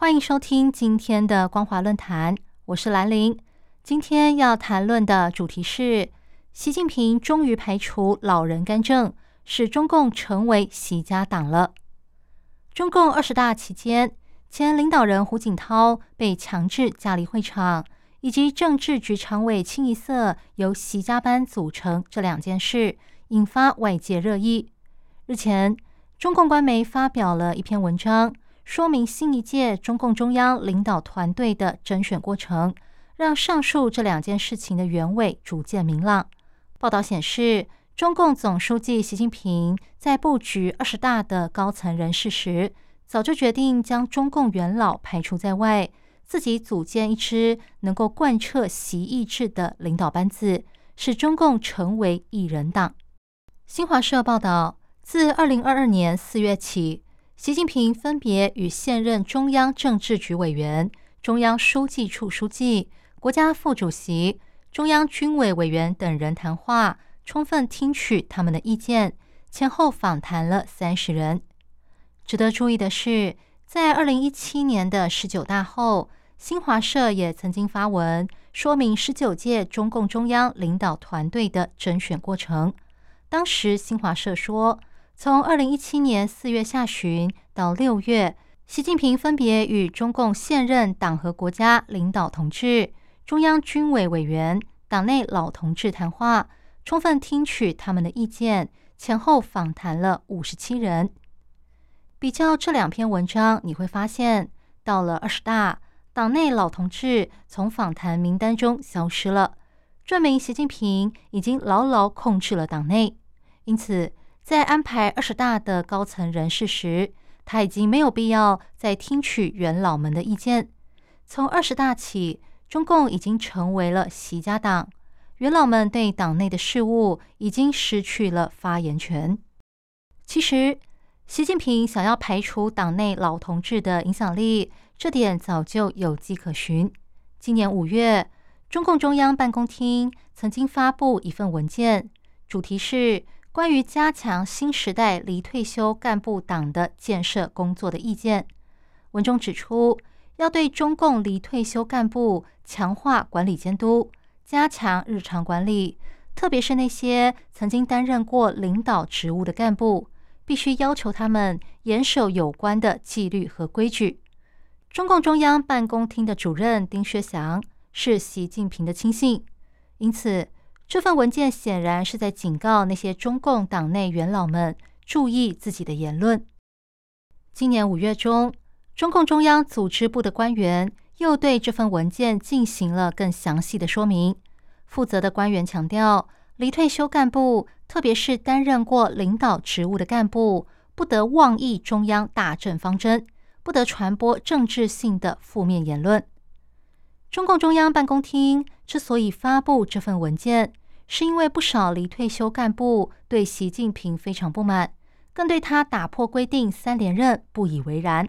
欢迎收听今天的光华论坛，我是兰玲。今天要谈论的主题是：习近平终于排除老人干政，使中共成为习家党了。中共二十大期间，前领导人胡锦涛被强制驾离会场，以及政治局常委清一色由习家班组成这两件事，引发外界热议。日前。中共官媒发表了一篇文章，说明新一届中共中央领导团队的甄选过程，让上述这两件事情的原委逐渐明朗。报道显示，中共总书记习近平在布局二十大的高层人士时，早就决定将中共元老排除在外，自己组建一支能够贯彻习意志的领导班子，使中共成为一人党。新华社报道。自二零二二年四月起，习近平分别与现任中央政治局委员、中央书记处书记、国家副主席、中央军委委员等人谈话，充分听取他们的意见，前后访谈了三十人。值得注意的是，在二零一七年的十九大后，新华社也曾经发文说明十九届中共中央领导团队的甄选过程。当时新华社说。从二零一七年四月下旬到六月，习近平分别与中共现任党和国家领导同志、中央军委委员、党内老同志谈话，充分听取他们的意见，前后访谈了五十七人。比较这两篇文章，你会发现，到了二十大，党内老同志从访谈名单中消失了，证明习近平已经牢牢控制了党内，因此。在安排二十大的高层人士时，他已经没有必要再听取元老们的意见。从二十大起，中共已经成为了习家党，元老们对党内的事务已经失去了发言权。其实，习近平想要排除党内老同志的影响力，这点早就有迹可循。今年五月，中共中央办公厅曾经发布一份文件，主题是。关于加强新时代离退休干部党的建设工作的意见，文中指出，要对中共离退休干部强化管理监督，加强日常管理，特别是那些曾经担任过领导职务的干部，必须要求他们严守有关的纪律和规矩。中共中央办公厅的主任丁薛祥是习近平的亲信，因此。这份文件显然是在警告那些中共党内元老们注意自己的言论。今年五月中，中共中央组织部的官员又对这份文件进行了更详细的说明。负责的官员强调，离退休干部，特别是担任过领导职务的干部，不得妄议中央大政方针，不得传播政治性的负面言论。中共中央办公厅之所以发布这份文件，是因为不少离退休干部对习近平非常不满，更对他打破规定三连任不以为然。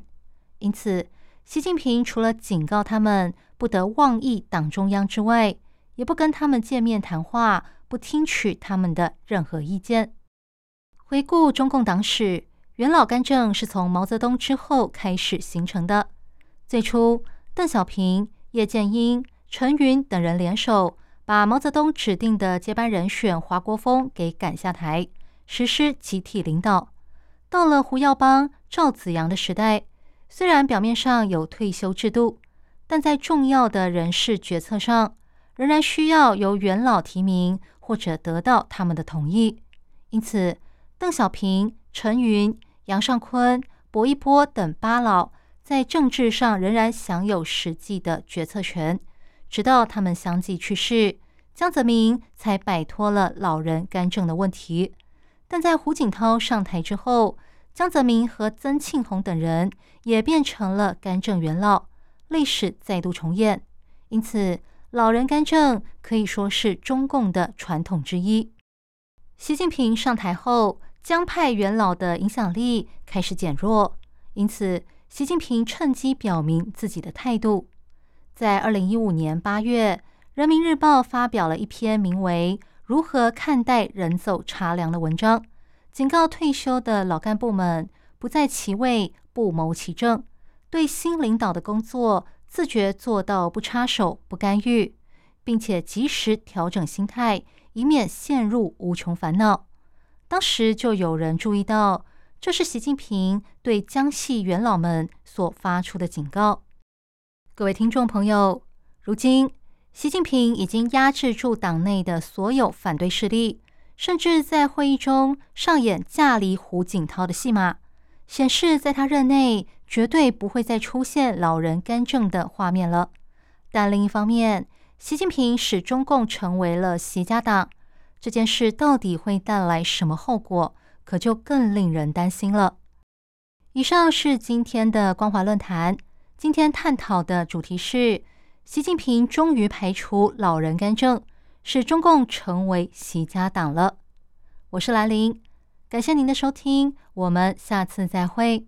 因此，习近平除了警告他们不得妄议党中央之外，也不跟他们见面谈话，不听取他们的任何意见。回顾中共党史，元老干政是从毛泽东之后开始形成的。最初，邓小平、叶剑英、陈云等人联手。把毛泽东指定的接班人选华国锋给赶下台，实施集体领导。到了胡耀邦、赵紫阳的时代，虽然表面上有退休制度，但在重要的人事决策上，仍然需要由元老提名或者得到他们的同意。因此，邓小平、陈云、杨尚昆、薄一波等八老在政治上仍然享有实际的决策权。直到他们相继去世，江泽民才摆脱了老人干政的问题。但在胡锦涛上台之后，江泽民和曾庆红等人也变成了干政元老，历史再度重演。因此老人干政可以说是中共的传统之一。习近平上台后，江派元老的影响力开始减弱，因此习近平趁机表明自己的态度。在二零一五年八月，《人民日报》发表了一篇名为《如何看待人走茶凉》的文章，警告退休的老干部们不在其位不谋其政，对新领导的工作自觉做到不插手、不干预，并且及时调整心态。以免陷入无穷烦恼。当时就有人注意到，这是习近平对江系元老们所发出的警告。各位听众朋友，如今习近平已经压制住党内的所有反对势力，甚至在会议中上演驾离胡锦涛的戏码，显示在他任内绝对不会再出现老人干政的画面了。但另一方面，习近平使中共成为了习家党，这件事到底会带来什么后果，可就更令人担心了。以上是今天的光华论坛，今天探讨的主题是：习近平终于排除老人干政，使中共成为习家党了。我是兰陵，感谢您的收听，我们下次再会。